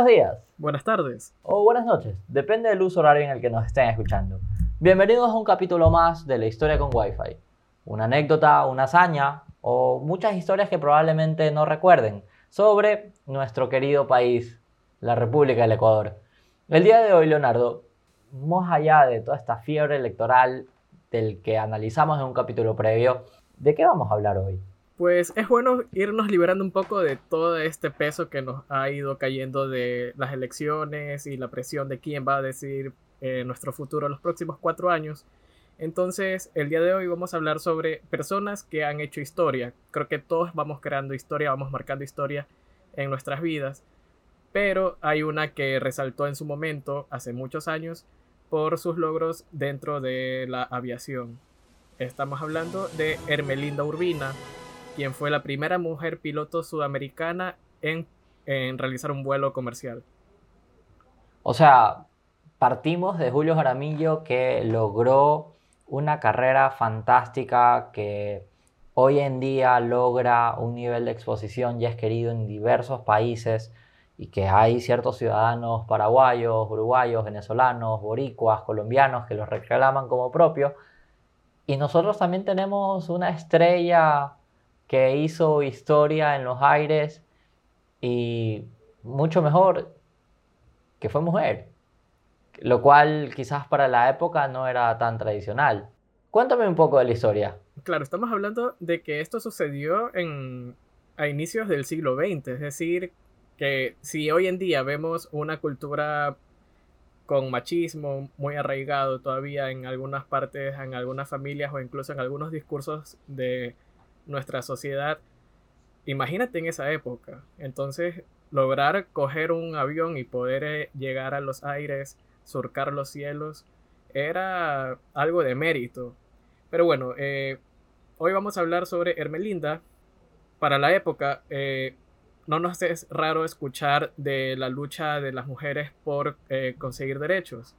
Buenos días. Buenas tardes. O buenas noches, depende del uso horario en el que nos estén escuchando. Bienvenidos a un capítulo más de la historia con Wi-Fi. Una anécdota, una hazaña o muchas historias que probablemente no recuerden sobre nuestro querido país, la República del Ecuador. El día de hoy, Leonardo, más allá de toda esta fiebre electoral del que analizamos en un capítulo previo, ¿de qué vamos a hablar hoy? Pues es bueno irnos liberando un poco de todo este peso que nos ha ido cayendo de las elecciones y la presión de quién va a decidir eh, nuestro futuro los próximos cuatro años. Entonces, el día de hoy vamos a hablar sobre personas que han hecho historia. Creo que todos vamos creando historia, vamos marcando historia en nuestras vidas. Pero hay una que resaltó en su momento, hace muchos años, por sus logros dentro de la aviación. Estamos hablando de Hermelinda Urbina, quien fue la primera mujer piloto sudamericana en, realizar un vuelo comercial. O sea, partimos de Julio Jaramillo que logró una carrera fantástica que hoy en día logra un nivel de exposición ya es querido en diversos países y que hay ciertos ciudadanos paraguayos, uruguayos, venezolanos, boricuas, colombianos que los reclaman como propio. Y nosotros también tenemos una estrella que hizo historia en los aires y mucho mejor que fue mujer, lo cual quizás para la época no era tan tradicional. Cuéntame un poco de la historia. Claro, estamos hablando de que esto sucedió en, a inicios del siglo XX, es decir, que si hoy en día vemos una cultura con machismo muy arraigado todavía en algunas partes, en algunas familias o incluso en algunos discursos de nuestra sociedad. Imagínate en esa época. Entonces, lograr coger un avión y poder eh, llegar a los aires, surcar los cielos, era algo de mérito. Pero bueno, eh, hoy vamos a hablar sobre Hermelinda. Para la época, eh, no nos es raro escuchar de la lucha de las mujeres por conseguir derechos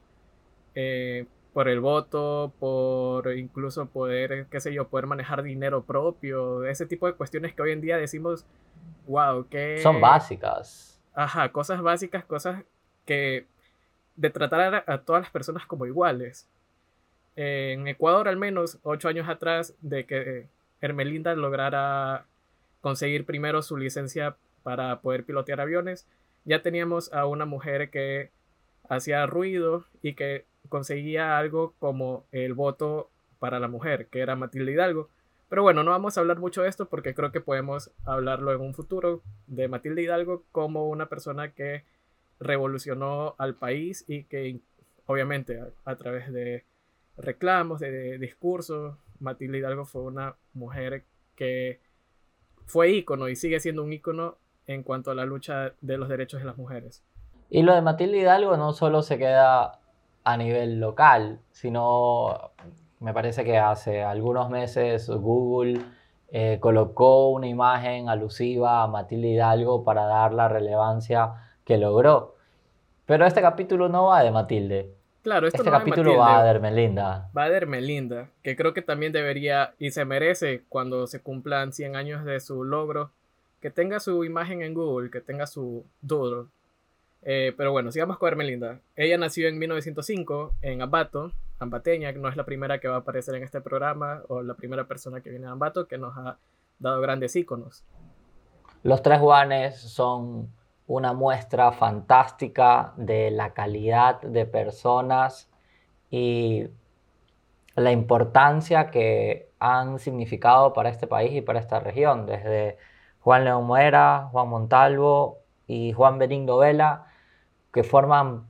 por el voto, por incluso poder, qué sé yo, poder manejar dinero propio, ese tipo de cuestiones que hoy en día decimos, wow, que... Son básicas. Ajá, cosas básicas, cosas que... de tratar a, todas las personas como iguales. En Ecuador, al menos, ocho años atrás de que Hermelinda lograra conseguir primero su licencia para poder pilotear aviones, ya teníamos a una mujer que hacía ruido y que conseguía algo como el voto para la mujer, que era Matilde Hidalgo. Pero bueno, no vamos a hablar mucho de esto porque creo que podemos hablarlo en un futuro de Matilde Hidalgo como una persona que revolucionó al país y que obviamente a, través de reclamos, de, discursos, Matilde Hidalgo fue una mujer que fue ícono y sigue siendo un ícono en cuanto a la lucha de los derechos de las mujeres. Y lo de Matilde Hidalgo no solo se queda a nivel local, sino me parece que hace algunos meses Google eh, colocó una imagen alusiva a Matilde Hidalgo para dar la relevancia que logró. Pero este capítulo no va de Matilde. Claro, este capítulo va de Hermelinda. Va de Hermelinda, que creo que también debería y se merece cuando se cumplan 100 años de su logro, que tenga su imagen en Google, que tenga su doodle eh, pero bueno, sigamos con Hermelinda. Ella nació en 1905 en Ambato, ambateña, que no es la primera que va a aparecer en este programa o la primera persona que viene a Ambato que nos ha dado grandes íconos. Los tres Juanes son una muestra fantástica de la calidad de personas y la importancia que han significado para este país y para esta región, desde Juan León Muera, Juan Montalvo y Juan Benigno Vela, que forman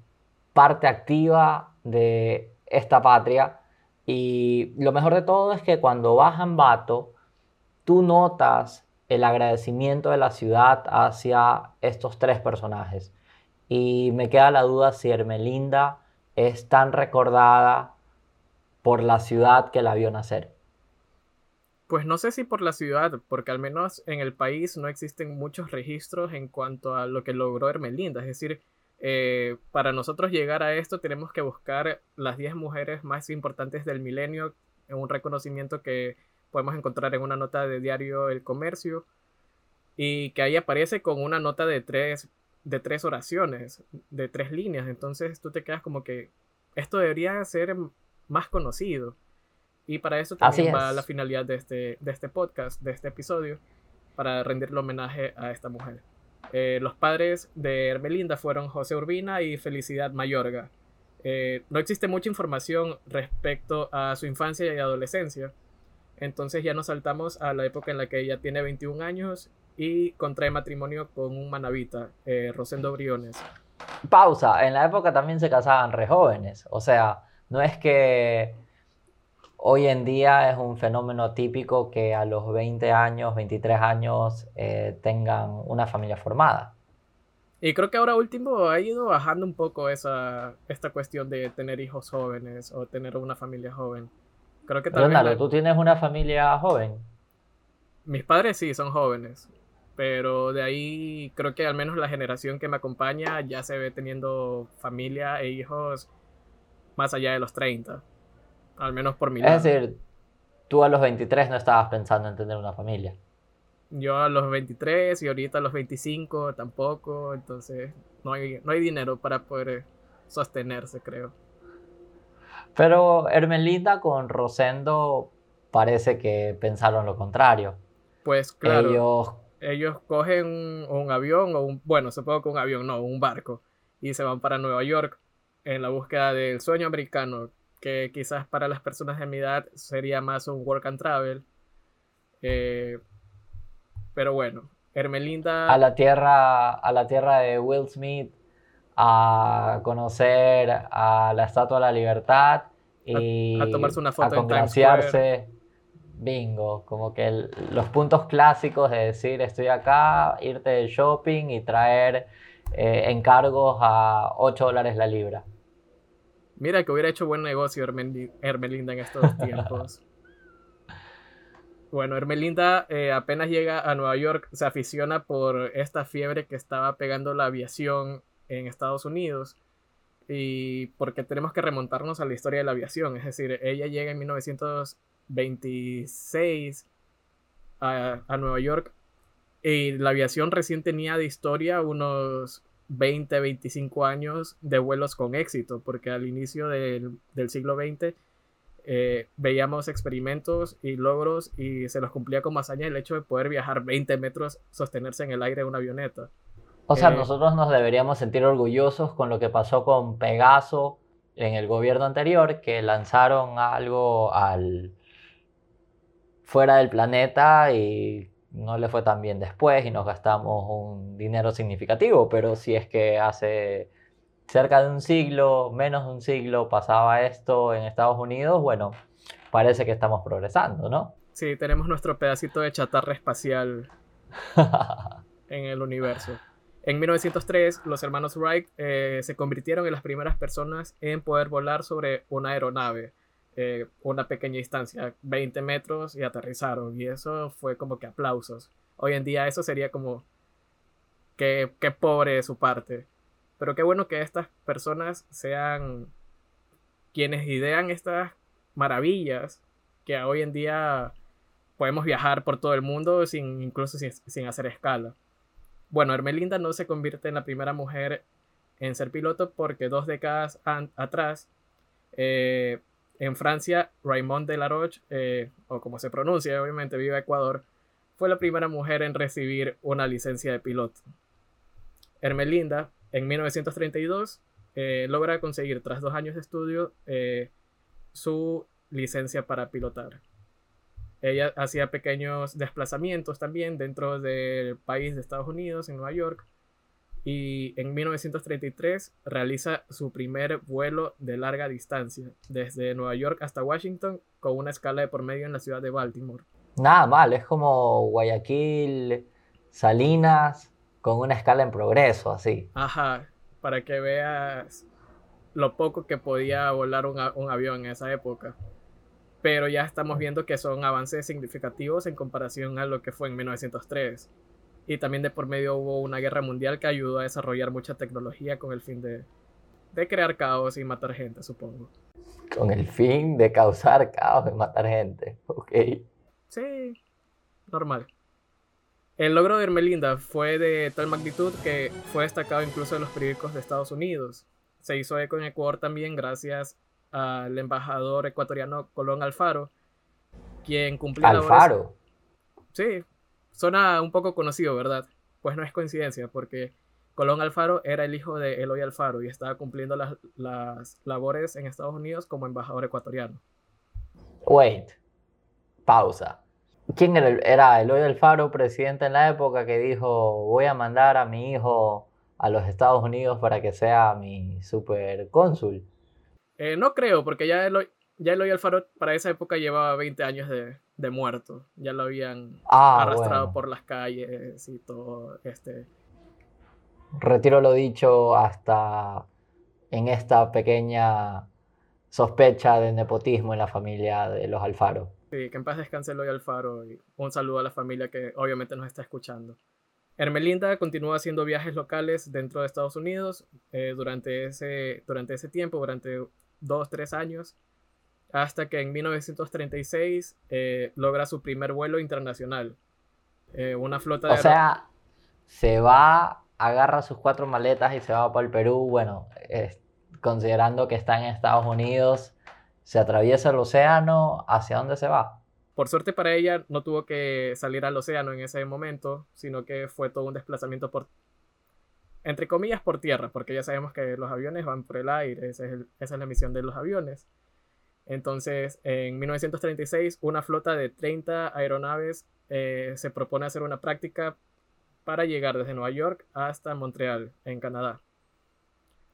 parte activa de esta patria. Y lo mejor de todo es que cuando vas a tú notas el agradecimiento de la ciudad hacia estos tres personajes. Y me queda la duda si Hermelinda es tan recordada por la ciudad que la vio nacer. Pues no sé si por la ciudad, porque al menos en el país no existen muchos registros en cuanto a lo que logró Hermelinda. Es decir, eh, para nosotros llegar a esto tenemos que buscar las 10 mujeres más importantes del milenio, en un reconocimiento que podemos encontrar en una nota de diario El Comercio y que ahí aparece con una nota de tres de tres oraciones, de tres líneas. Entonces tú te quedas como que esto debería ser más conocido. Y para eso también va la finalidad de este, de este podcast, de este episodio, para rendirle homenaje a esta mujer. Eh, los padres de Hermelinda fueron José Urbina y Felicidad Mayorga. Eh, no existe mucha información respecto a su infancia y adolescencia. Entonces ya nos saltamos a la época en la que ella tiene 21 años y contrae matrimonio con un manavita, eh, Rosendo Briones. Pausa, en la época también se casaban re jóvenes, o sea, no es que hoy en día es un fenómeno típico que a los 20 años, 23 años eh, tengan una familia formada. Y creo que ahora último ha ido bajando un poco esa, esta cuestión de tener hijos jóvenes o tener una familia joven. Creo que también... ¿tú tienes una familia joven? Mis padres sí, son jóvenes. Pero de ahí creo que al menos la generación que me acompaña ya se ve teniendo familia e hijos más allá de los 30. Al menos por mi lado. Es decir, tú a los 23 no estabas pensando en tener una familia. Yo a los 23 y ahorita a los 25 tampoco. Entonces no hay, no hay dinero para poder sostenerse, creo. Pero Hermelinda con Rosendo parece que pensaron lo contrario. Pues claro. Ellos ellos cogen un, avión o un, bueno, supongo que un avión, no, un barco, y se van para Nueva York en la búsqueda del sueño americano, que quizás para las personas de mi edad sería más un work and travel. Eh, pero bueno, Hermelinda... A la tierra, a la tierra de Will Smith, a conocer a la Estatua de la Libertad y a, tomarse una foto a congraciarse bingo, como que los puntos clásicos de decir estoy acá, irte de shopping y traer eh, encargos a 8 dólares la libra. Mira que hubiera hecho buen negocio Hermelinda en estos tiempos. bueno, Hermelinda eh, apenas llega a Nueva York, se aficiona por esta fiebre que estaba pegando la aviación en Estados Unidos y porque tenemos que remontarnos a la historia de la aviación, es decir, ella llega en 1900 26 a, Nueva York. Y la aviación recién tenía de historia unos 20, 25 años de vuelos con éxito, porque al inicio del, siglo XX eh, veíamos experimentos y logros y se los cumplía con hazaña el hecho de poder viajar 20 metros, sostenerse en el aire de una avioneta. O sea, eh, nosotros nos deberíamos sentir orgullosos con lo que pasó con Pegaso en el gobierno anterior, que lanzaron algo al, fuera del planeta y no le fue tan bien después y nos gastamos un dinero significativo, pero si es que hace cerca de un siglo, menos de un siglo pasaba esto en Estados Unidos, bueno, parece que estamos progresando, ¿no? Sí, tenemos nuestro pedacito de chatarra espacial en el universo. En 1903, los hermanos Wright eh, se convirtieron en las primeras personas en poder volar sobre una aeronave. Eh, una pequeña distancia, 20 metros y aterrizaron. Y eso fue como que aplausos. Hoy en día eso sería como que, pobre de su parte. Pero qué bueno que estas personas sean quienes idean estas maravillas que hoy en día podemos viajar por todo el mundo sin incluso sin, hacer escala. Bueno, Hermelinda no se convierte en la primera mujer en ser piloto porque dos décadas atrás eh, en Francia, Raymond de la Roche, eh, o como se pronuncia, obviamente vive Ecuador, fue la primera mujer en recibir una licencia de piloto. Hermelinda, en 1932, eh, logra conseguir, tras dos años de estudio, eh, su licencia para pilotar. Ella hacía pequeños desplazamientos también dentro del país de Estados Unidos, en Nueva York, y en 1933 realiza su primer vuelo de larga distancia, desde Nueva York hasta Washington, con una escala de por medio en la ciudad de Baltimore. Nada mal, es como Guayaquil, Salinas, con una escala en progreso, así. Ajá, para que veas lo poco que podía volar un, un avión en esa época. Pero ya estamos viendo que son avances significativos en comparación a lo que fue en 1903 y también de por medio hubo una guerra mundial que ayudó a desarrollar mucha tecnología con el fin de, crear caos y matar gente, supongo. Con el fin de causar caos y matar gente, ok. Sí, normal. El logro de Hermelinda fue de tal magnitud que fue destacado incluso en los periódicos de Estados Unidos. Se hizo eco en Ecuador también gracias al embajador ecuatoriano Colón Alfaro, quien cumplió Alfaro. Sí, suena un poco conocido, ¿verdad? Pues no es coincidencia, porque Colón Alfaro era el hijo de Eloy Alfaro y estaba cumpliendo las, las labores en Estados Unidos como embajador ecuatoriano. Wait, pausa. ¿Quién era, era Eloy Alfaro, presidente en la época, que dijo, voy a mandar a mi hijo a los Estados Unidos para que sea mi supercónsul? Eh, no creo, porque ya Eloy, ya Eloy Alfaro para esa época llevaba 20 años de, de muerto. Ya lo habían Ah, arrastrado bueno. por las calles y todo este. Retiro lo dicho hasta en esta pequeña sospecha de nepotismo en la familia de los Alfaro. Sí, que en paz descanse Eloy Alfaro y un saludo a la familia que obviamente nos está escuchando. Hermelinda continúa haciendo viajes locales dentro de Estados Unidos eh, durante, ese, durante ese tiempo, durante dos, tres años, hasta que en 1936 eh, logra su primer vuelo internacional. Eh, una flota de... O sea, se va, agarra sus cuatro maletas y se va para el Perú. Bueno, considerando que está en Estados Unidos, se atraviesa el océano. ¿Hacia dónde se va? Por suerte para ella no tuvo que salir al océano en ese momento, sino que fue todo un desplazamiento por, entre comillas, por tierra, porque ya sabemos que los aviones van por el aire, esa es, el- esa es la misión de los aviones. Entonces, en 1936, una flota de 30 aeronaves eh, se propone hacer una práctica para llegar desde Nueva York hasta Montreal, en Canadá.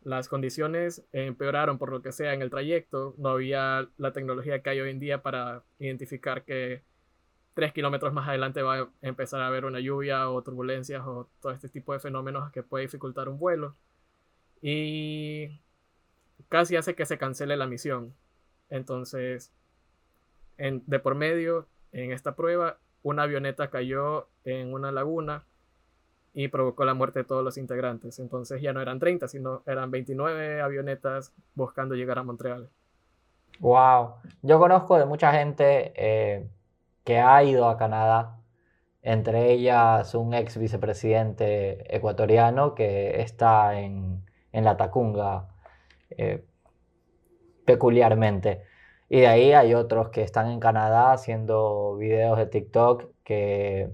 Las condiciones empeoraron por lo que sea en el trayecto. No había la tecnología que hay hoy en día para identificar que tres kilómetros más adelante va a empezar a haber una lluvia o turbulencias o todo este tipo de fenómenos que puede dificultar un vuelo. Y casi hace que se cancele la misión. Entonces, en- de por medio, en esta prueba, una avioneta cayó en una laguna y provocó la muerte de todos los integrantes. Entonces ya no eran 30, sino eran 29 avionetas buscando llegar a Montreal. Wow. Yo conozco de mucha gente eh, que ha ido a Canadá, entre ellas un ex vicepresidente ecuatoriano que está en, en la Tacunga eh, peculiarmente. Y de ahí hay otros que están en Canadá haciendo videos de TikTok que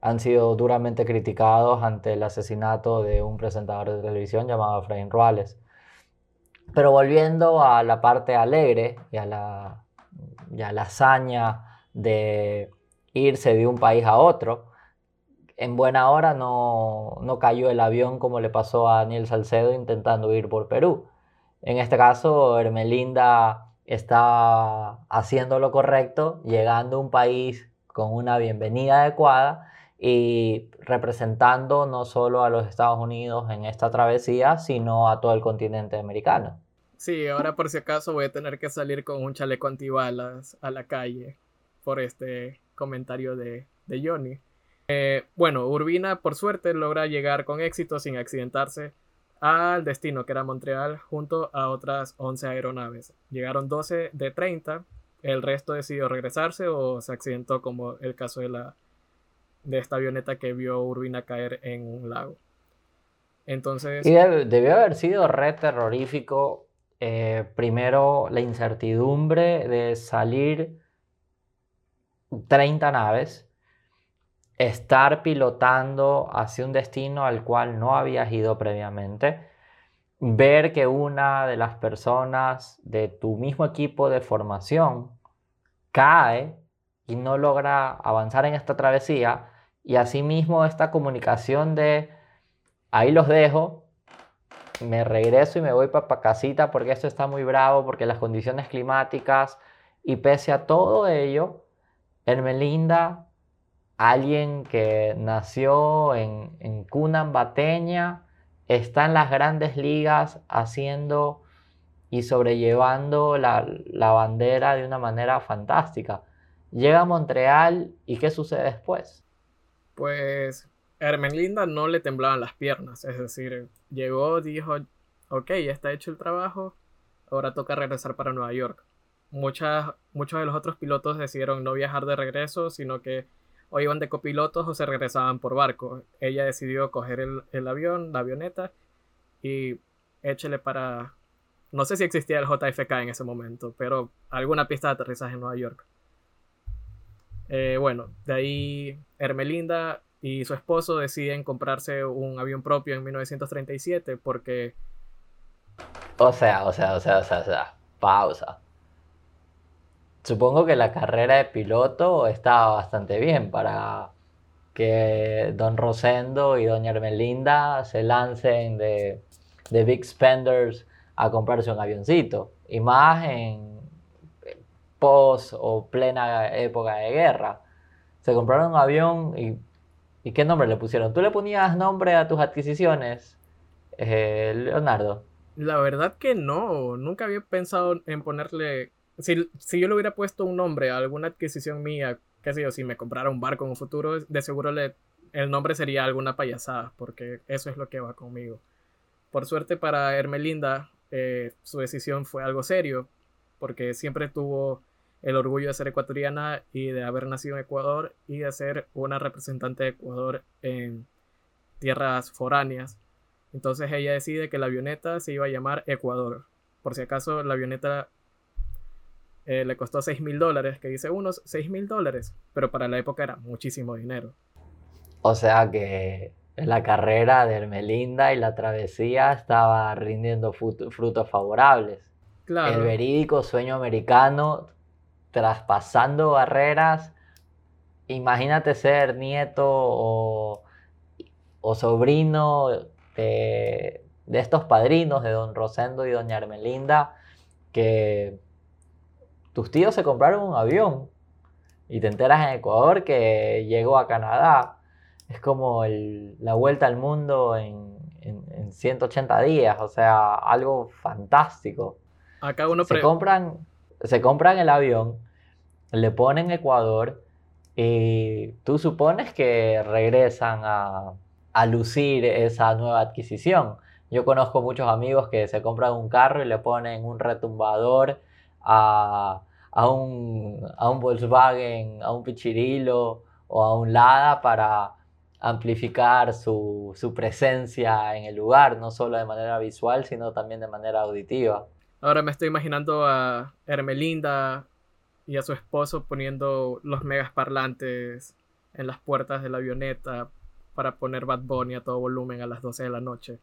han sido duramente criticados ante el asesinato de un presentador de televisión llamado Efraín Ruales. Pero volviendo a la parte alegre y a la, y la hazaña de irse de un país a otro, en buena hora no, no cayó el avión como le pasó a Daniel Salcedo intentando ir por Perú. En este caso, Hermelinda está haciendo lo correcto, llegando a un país con una bienvenida adecuada y representando no solo a los Estados Unidos en esta travesía, sino a todo el continente americano. Sí, ahora por si acaso voy a tener que salir con un chaleco antibalas a la calle por este comentario de, de Johnny. Eh, bueno, Urbina por suerte logra llegar con éxito sin accidentarse al destino que era Montreal junto a otras 11 aeronaves. Llegaron 12 de 30, el resto decidió regresarse o se accidentó como el caso de, la, de esta avioneta que vio Urbina caer en un lago. Entonces... Y deb- debió haber sido re terrorífico, eh, primero la incertidumbre de salir 30 naves, estar pilotando hacia un destino al cual no habías ido previamente, ver que una de las personas de tu mismo equipo de formación cae y no logra avanzar en esta travesía, y asimismo esta comunicación de ahí los dejo, me regreso y me voy para casita porque esto está muy bravo, porque las condiciones climáticas, y pese a todo ello, Hermelinda, alguien que nació en, en cuna ambateña, está en las grandes ligas haciendo y sobrellevando la, la bandera de una manera fantástica. Llega a Montreal y ¿qué sucede después? Pues Hermelinda no le temblaban las piernas, es decir, llegó, dijo, ok, ya está hecho el trabajo, ahora toca regresar para Nueva York. Muchas, muchos de los otros pilotos decidieron no viajar de regreso, sino que o iban de copilotos o se regresaban por barco. Ella decidió coger el, avión, la avioneta, y échele para... No sé si existía el JFK en ese momento, pero alguna pista de aterrizaje en Nueva York. Eh, bueno, de ahí Hermelinda y su esposo deciden comprarse un avión propio en 1937 porque... O sea, o sea, o sea, o sea, o sea, pausa. Supongo que la carrera de piloto estaba bastante bien para que Don Rosendo y Doña Hermelinda se lancen de, de Big Spenders a comprarse un avioncito. Y más en post o plena época de guerra. Se compraron un avión y ¿Y qué nombre le pusieron? ¿Tú le ponías nombre a tus adquisiciones, eh, Leonardo? La verdad que no, nunca había pensado en ponerle... Si, si, yo le hubiera puesto un nombre a alguna adquisición mía, qué sé yo, si me comprara un barco en un futuro, de seguro le, el nombre sería alguna payasada, porque eso es lo que va conmigo. Por suerte para Hermelinda, eh, su decisión fue algo serio, porque siempre tuvo el orgullo de ser ecuatoriana y de haber nacido en Ecuador y de ser una representante de Ecuador en tierras foráneas. Entonces ella decide que la avioneta se iba a llamar Ecuador. Por si acaso la avioneta eh, le costó 6 mil dólares, que dice unos 6 mil dólares, pero para la época era muchísimo dinero. O sea que la carrera de Hermelinda y la travesía estaba rindiendo frutos favorables. El verídico sueño americano traspasando barreras. Imagínate ser nieto o, sobrino de, estos padrinos de don Rosendo y doña Hermelinda, que tus tíos se compraron un avión y te enteras en Ecuador que llegó a Canadá. Es como la vuelta al mundo en, en, 180 días, o sea, algo fantástico. Acá uno se compran, se compran el avión le ponen Ecuador y tú supones que regresan a, lucir esa nueva adquisición. Yo conozco muchos amigos que se compran un carro y le ponen un retumbador a, un, Volkswagen, a un Pichirilo o a un Lada para amplificar su, su, presencia en el lugar, no solo de manera visual, sino también de manera auditiva. Ahora me estoy imaginando a Hermelinda y a su esposo poniendo los megas parlantes en las puertas de la avioneta para poner Bad Bunny a todo volumen a las 12 de la noche.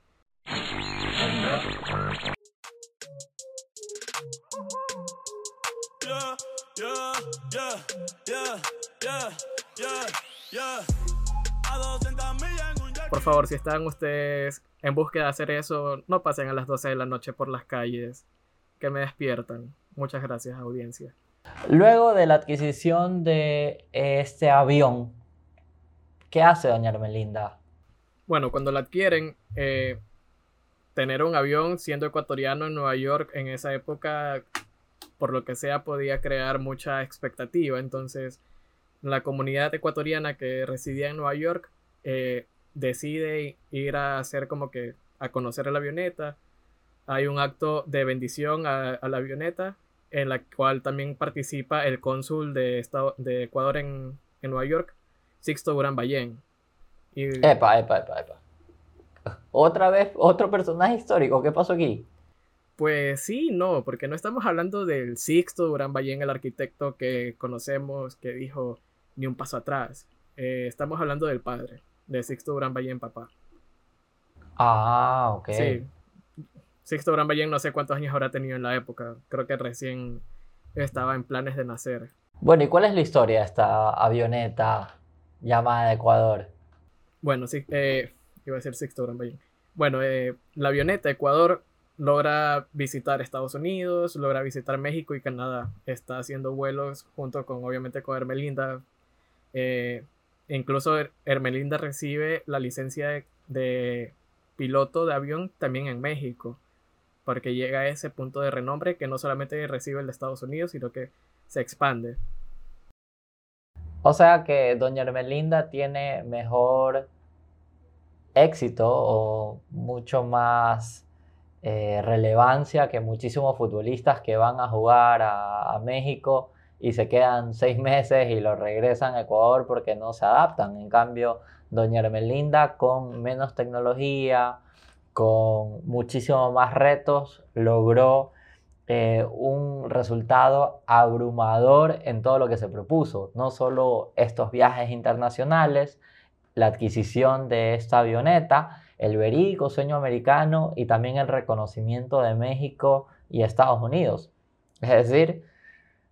Por favor, si están ustedes en búsqueda de hacer eso, no pasen a las 12 de la noche por las calles, que me despiertan. Muchas gracias, audiencia. Luego de la adquisición de este avión, ¿qué hace doña Hermelinda? Bueno, cuando la adquieren, eh, tener un avión siendo ecuatoriano en Nueva York en esa época, por lo que sea, podía crear mucha expectativa. Entonces, la comunidad ecuatoriana que residía en Nueva York eh, decide ir a hacer como que a conocer la avioneta. Hay un acto de bendición a la avioneta en la cual también participa el cónsul de, de Ecuador en, Nueva York, Sixto Durán Ballén. Y... Epa, epa, epa, epa. Otra vez, otro personaje histórico, ¿qué pasó aquí? Pues sí, no, porque no estamos hablando del Sixto Durán Ballén, el arquitecto que conocemos, que dijo ni un paso atrás. Eh, estamos hablando del padre, de Sixto Durán Ballén, papá. Ah, ok. Sí, Sixto Gran Ballén no sé cuántos años habrá tenido en la época. Creo que recién estaba en planes de nacer. Bueno, ¿y cuál es la historia de esta avioneta llamada de Ecuador? Bueno, sí, eh, iba a decir Sixto Gran Ballén. Bueno, eh, la avioneta Ecuador logra visitar Estados Unidos, logra visitar México y Canadá. Está haciendo vuelos junto con, obviamente, con Hermelinda. Eh, incluso Hermelinda recibe la licencia de piloto de avión también en México porque llega a ese punto de renombre que no solamente recibe el de Estados Unidos, sino que se expande. O sea que Doña Hermelinda tiene mejor éxito o mucho más eh, relevancia que muchísimos futbolistas que van a jugar a, México y se quedan seis meses y lo regresan a Ecuador porque no se adaptan. En cambio, doña Hermelinda con menos tecnología, con muchísimo más retos, logró eh, un resultado abrumador en todo lo que se propuso. No solo estos viajes internacionales, la adquisición de esta avioneta, el verídico sueño americano y también el reconocimiento de México y Estados Unidos. Es decir,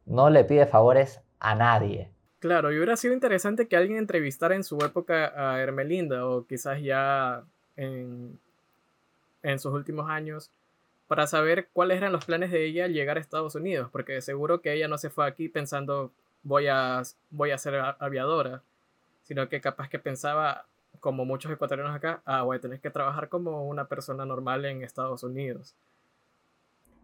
no le pide favores a nadie. Claro, y hubiera sido interesante que alguien entrevistara en su época a Hermelinda o quizás ya en, en sus últimos años para saber cuáles eran los planes de ella al llegar a Estados Unidos, porque seguro que ella no se fue aquí pensando voy a, voy a ser aviadora, sino que capaz que pensaba, como muchos ecuatorianos acá, ah, voy a tener que trabajar como una persona normal en Estados Unidos.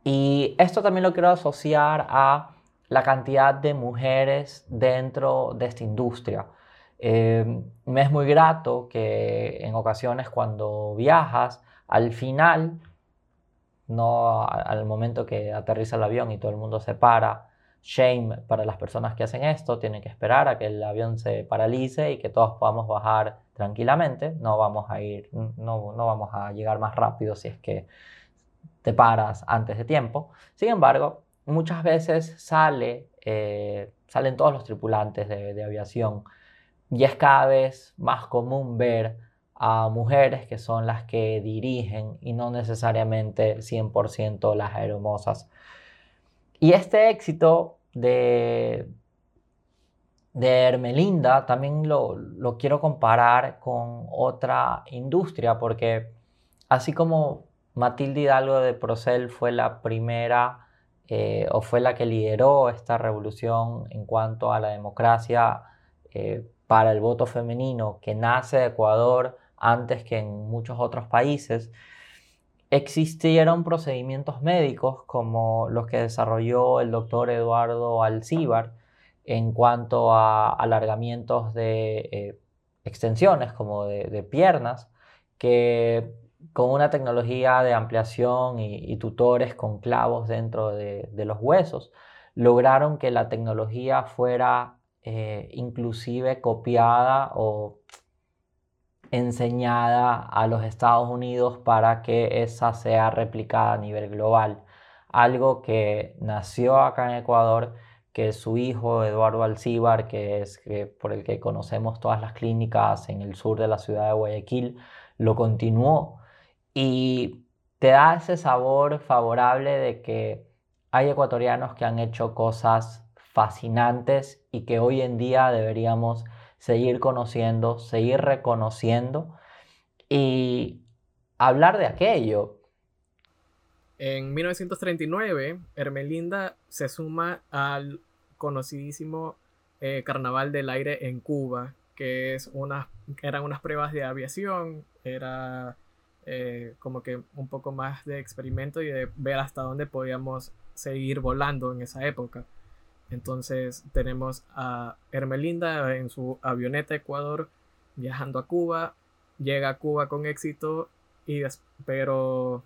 Y esto también lo quiero asociar a la cantidad de mujeres dentro de esta industria. Eh, me es muy grato que en ocasiones cuando viajas, al final no al momento que aterriza el avión y todo el mundo se para. Shame para las personas que hacen esto, tienen que esperar a que el avión se paralice y que todos podamos bajar tranquilamente. No vamos a ir, no, no vamos a llegar más rápido si es que te paras antes de tiempo. Sin embargo, muchas veces sale, eh, salen todos los tripulantes de, de aviación y es cada vez más común ver a mujeres que son las que dirigen y no necesariamente 100% las hermosas. Y este éxito de, de Hermelinda también lo, lo quiero comparar con otra industria porque así como Matilde Hidalgo de Procel fue la primera eh, o fue la que lideró esta revolución en cuanto a la democracia eh, para el voto femenino que nace de Ecuador antes que en muchos otros países, existieron procedimientos médicos como los que desarrolló el doctor Eduardo Alcíbar en cuanto a alargamientos de eh, extensiones como de, piernas, que con una tecnología de ampliación y, tutores con clavos dentro de, los huesos, lograron que la tecnología fuera eh, inclusive copiada o enseñada a los Estados Unidos para que esa sea replicada a nivel global. Algo que nació acá en Ecuador, que su hijo Eduardo Alcíbar, que es por el que conocemos todas las clínicas en el sur de la ciudad de Guayaquil, lo continuó. Y te da ese sabor favorable de que hay ecuatorianos que han hecho cosas fascinantes y que hoy en día deberíamos seguir conociendo, seguir reconociendo y hablar de aquello. En 1939, Hermelinda se suma al conocidísimo eh, Carnaval del Aire en Cuba, que es una, eran unas pruebas de aviación, era eh, como que un poco más de experimento y de ver hasta dónde podíamos seguir volando en esa época. Entonces tenemos a Hermelinda en su avioneta Ecuador viajando a Cuba, llega a Cuba con éxito, y pero,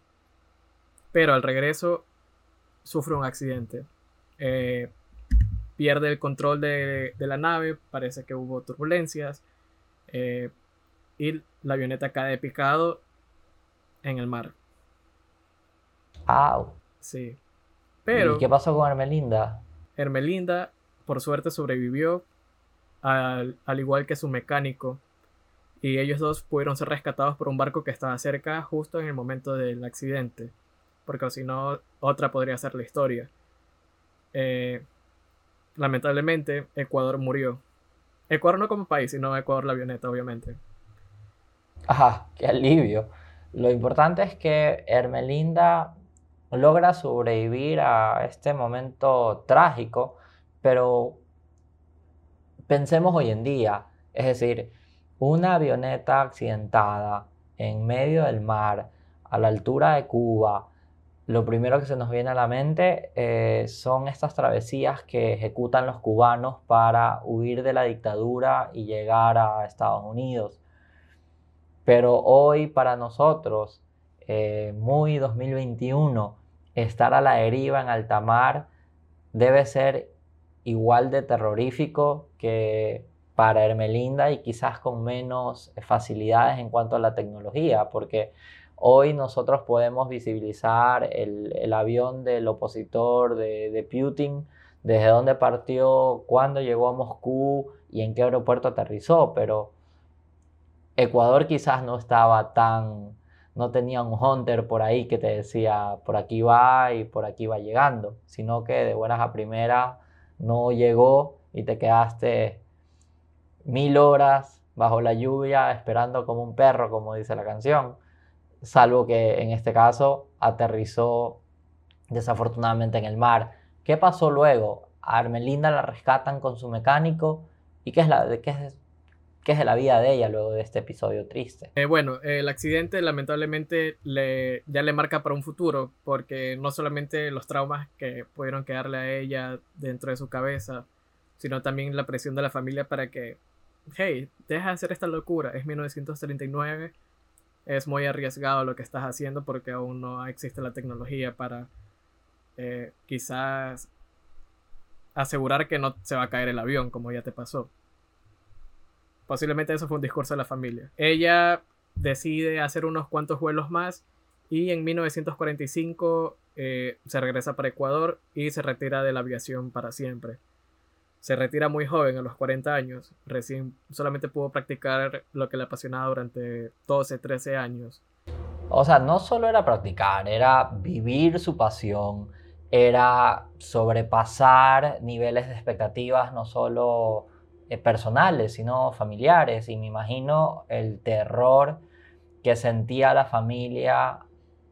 pero al regreso sufre un accidente. Eh, pierde el control de, la nave, parece que hubo turbulencias eh, y la avioneta cae picado en el mar. ¡Au! Sí. Pero, ¿Y qué pasó con Hermelinda? Hermelinda, por suerte, sobrevivió, al, igual que su mecánico, y ellos dos pudieron ser rescatados por un barco que estaba cerca justo en el momento del accidente, porque si no, otra podría ser la historia. Eh, lamentablemente, Ecuador murió. Ecuador no como país, sino Ecuador la avioneta, obviamente. Ajá, qué alivio. Lo importante es que Hermelinda logra sobrevivir a este momento trágico, pero pensemos hoy en día, es decir, una avioneta accidentada en medio del mar, a la altura de Cuba, lo primero que se nos viene a la mente eh, son estas travesías que ejecutan los cubanos para huir de la dictadura y llegar a Estados Unidos. Pero hoy para nosotros, eh, muy 2021, estar a la deriva en alta mar debe ser igual de terrorífico que para Hermelinda y quizás con menos facilidades en cuanto a la tecnología, porque hoy nosotros podemos visibilizar el, avión del opositor de, de Putin, desde dónde partió, cuándo llegó a Moscú y en qué aeropuerto aterrizó, pero Ecuador quizás no estaba tan, no tenía un hunter por ahí que te decía por aquí va y por aquí va llegando, sino que de buenas a primeras no llegó y te quedaste mil horas bajo la lluvia esperando como un perro, como dice la canción, salvo que en este caso aterrizó desafortunadamente en el mar. ¿Qué pasó luego? A Armelinda la rescatan con su mecánico y qué es, la, qué es, qué es de la vida de ella luego de este episodio triste. Eh, bueno, el accidente lamentablemente le, ya le marca para un futuro porque no solamente los traumas que pudieron quedarle a ella dentro de su cabeza, sino también la presión de la familia para que hey, deja de hacer esta locura, es 1939, es muy arriesgado lo que estás haciendo porque aún no existe la tecnología para eh, quizás asegurar que no se va a caer el avión como ya te pasó. Posiblemente eso fue un discurso de la familia. Ella decide hacer unos cuantos vuelos más y en 1945 eh, se regresa para Ecuador y se retira de la aviación para siempre se retira muy joven, a los 40 años. Recién solamente pudo practicar lo que le apasionaba durante 12, 13 años. O sea, no solo era practicar, era vivir su pasión, era sobrepasar niveles de expectativas, no solo eh, personales, sino familiares. Y me imagino el terror que sentía la familia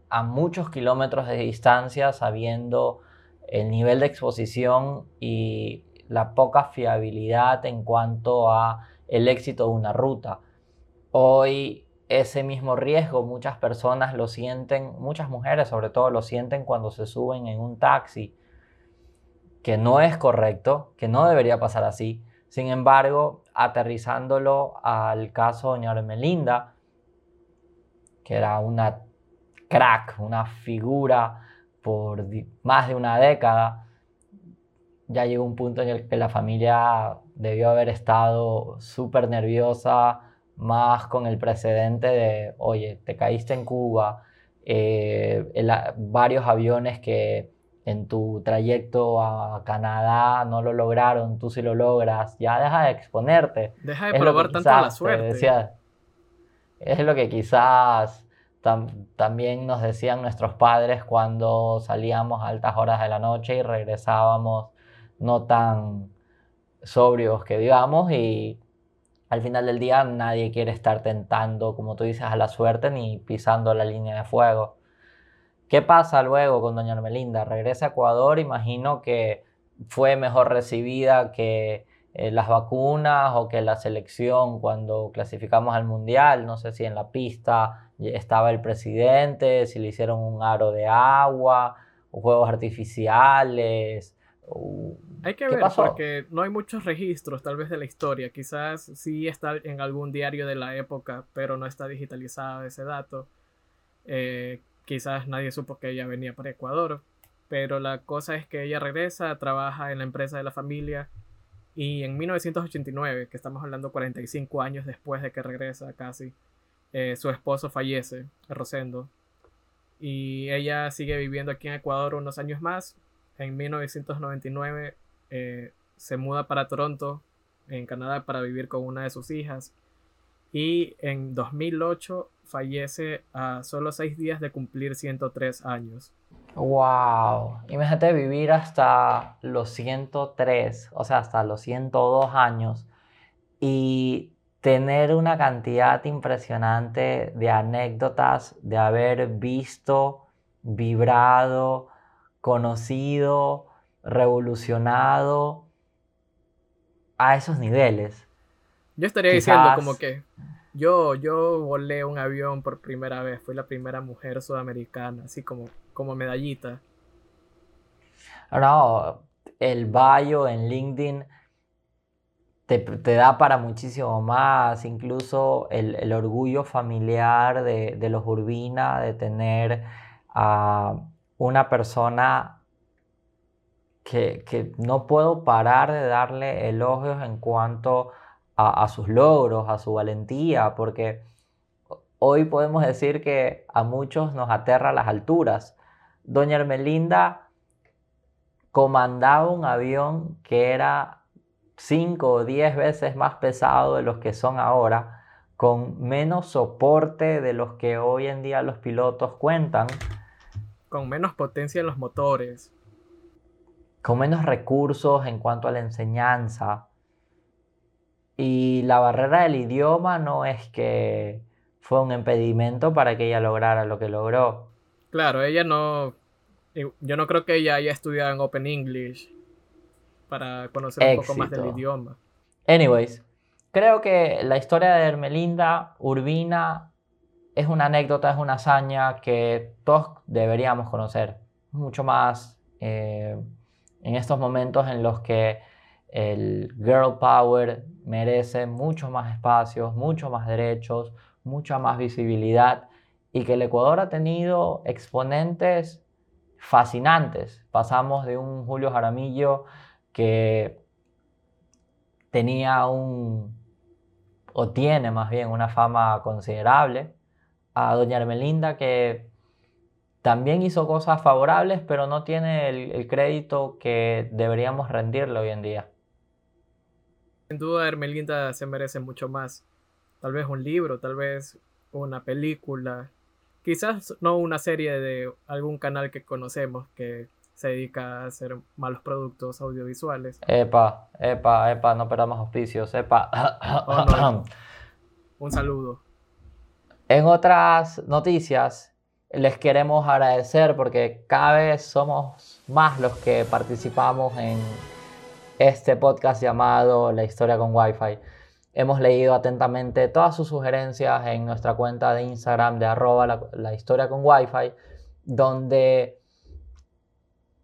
a muchos kilómetros de distancia, sabiendo el nivel de exposición y la poca fiabilidad en cuanto a el éxito de una ruta. Hoy ese mismo riesgo muchas personas lo sienten, muchas mujeres sobre todo lo sienten cuando se suben en un taxi, que no es correcto, que no debería pasar así. Sin embargo, aterrizándolo al caso de doña Melinda, que era una crack, una figura por más de una década, ya llegó un punto en el que la familia debió haber estado súper nerviosa, más con el precedente de, oye, te caíste en Cuba, eh, varios aviones que en tu trayecto a Canadá no lo lograron, tú sí lo logras, ya deja de exponerte. Deja de probar tanto la suerte. es lo que quizás también nos decían nuestros padres cuando salíamos a altas horas de la noche y regresábamos no tan sobrios que digamos y al final del día nadie quiere estar tentando, como tú dices, a la suerte ni pisando la línea de fuego. ¿Qué pasa luego con doña Melinda? Regresa a Ecuador, imagino que fue mejor recibida que eh, las vacunas o que la selección cuando clasificamos al mundial, no sé si en la pista estaba el presidente, si le hicieron un aro de agua, o juegos artificiales, hay que ver porque no hay muchos registros tal vez de la historia. Quizás sí está en algún diario de la época, pero no está digitalizado ese dato. Eh, quizás nadie supo que ella venía para Ecuador. Pero la cosa es que ella regresa, trabaja en la empresa de la familia y en 1989, que estamos hablando 45 años después de que regresa casi, eh, su esposo fallece, Rosendo. Y ella sigue viviendo aquí en Ecuador unos años más, en 1999 eh, se muda para Toronto, en Canadá, para vivir con una de sus hijas. Y en 2008 fallece a solo seis días de cumplir 103 años. ¡Wow! Imagínate vivir hasta los 103, o sea, hasta los 102 años y tener una cantidad impresionante de anécdotas de haber visto, vibrado, conocido, revolucionado a esos niveles. Yo estaría diciendo como que yo, yo volé un avión por primera vez, fui la primera mujer sudamericana, así como, como medallita. No, el bio en LinkedIn te, da para muchísimo más, incluso el, orgullo familiar de, de, los Urbina, de tener a una persona que, no puedo parar de darle elogios en cuanto a, a sus logros, a su valentía, porque hoy podemos decir que a muchos nos aterra las alturas. Doña Ermelinda comandaba un avión que era 5 o 10 veces más pesado de los que son ahora, con menos soporte de los que hoy en día los pilotos cuentan. Con menos potencia en los motores. Con menos recursos en cuanto a la enseñanza. Y la barrera del idioma no es que fue un impedimento para que ella lograra lo que logró. Claro, ella no yo no creo que ella haya estudiado en Open English para conocer un poco más del idioma. Anyways, creo que la historia de Hermelinda Urbina es una anécdota, es una hazaña que todos deberíamos conocer. Mucho más eh, en estos momentos en los que el girl power merece mucho más espacios, mucho más derechos, mucha más visibilidad y que el Ecuador ha tenido exponentes fascinantes. Pasamos de un Julio Jaramillo que tenía un, o tiene más bien una fama considerable, a Doña Ermelinda que también hizo cosas favorables, pero no tiene el, crédito que deberíamos rendirle hoy en día. Sin duda, Ermelinda se merece mucho más. Tal vez un libro, tal vez una película, quizás no una serie de algún canal que conocemos que se dedica a hacer malos productos audiovisuales. Epa, epa, epa, no perdamos auspicios, epa. Oh, Un saludo. En otras noticias, les queremos agradecer porque cada vez somos más los que participamos en este podcast llamado La historia con Wi-Fi. Hemos leído atentamente todas sus sugerencias en nuestra cuenta de Instagram de arroba la, historia con Wi-Fi, donde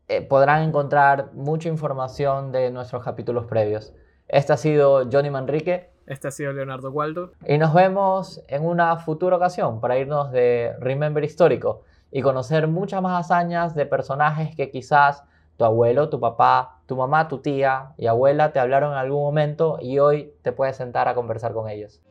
eh, podrán encontrar mucha información de nuestros capítulos previos. Este ha sido Johnny Manrique. Este ha sido Leonardo Waldo. Y nos vemos en una futura ocasión para irnos de Remember Histórico y conocer muchas más hazañas de personajes que quizás tu abuelo, tu papá, tu mamá, tu tía y abuela te hablaron en algún momento y hoy te puedes sentar a conversar con ellos.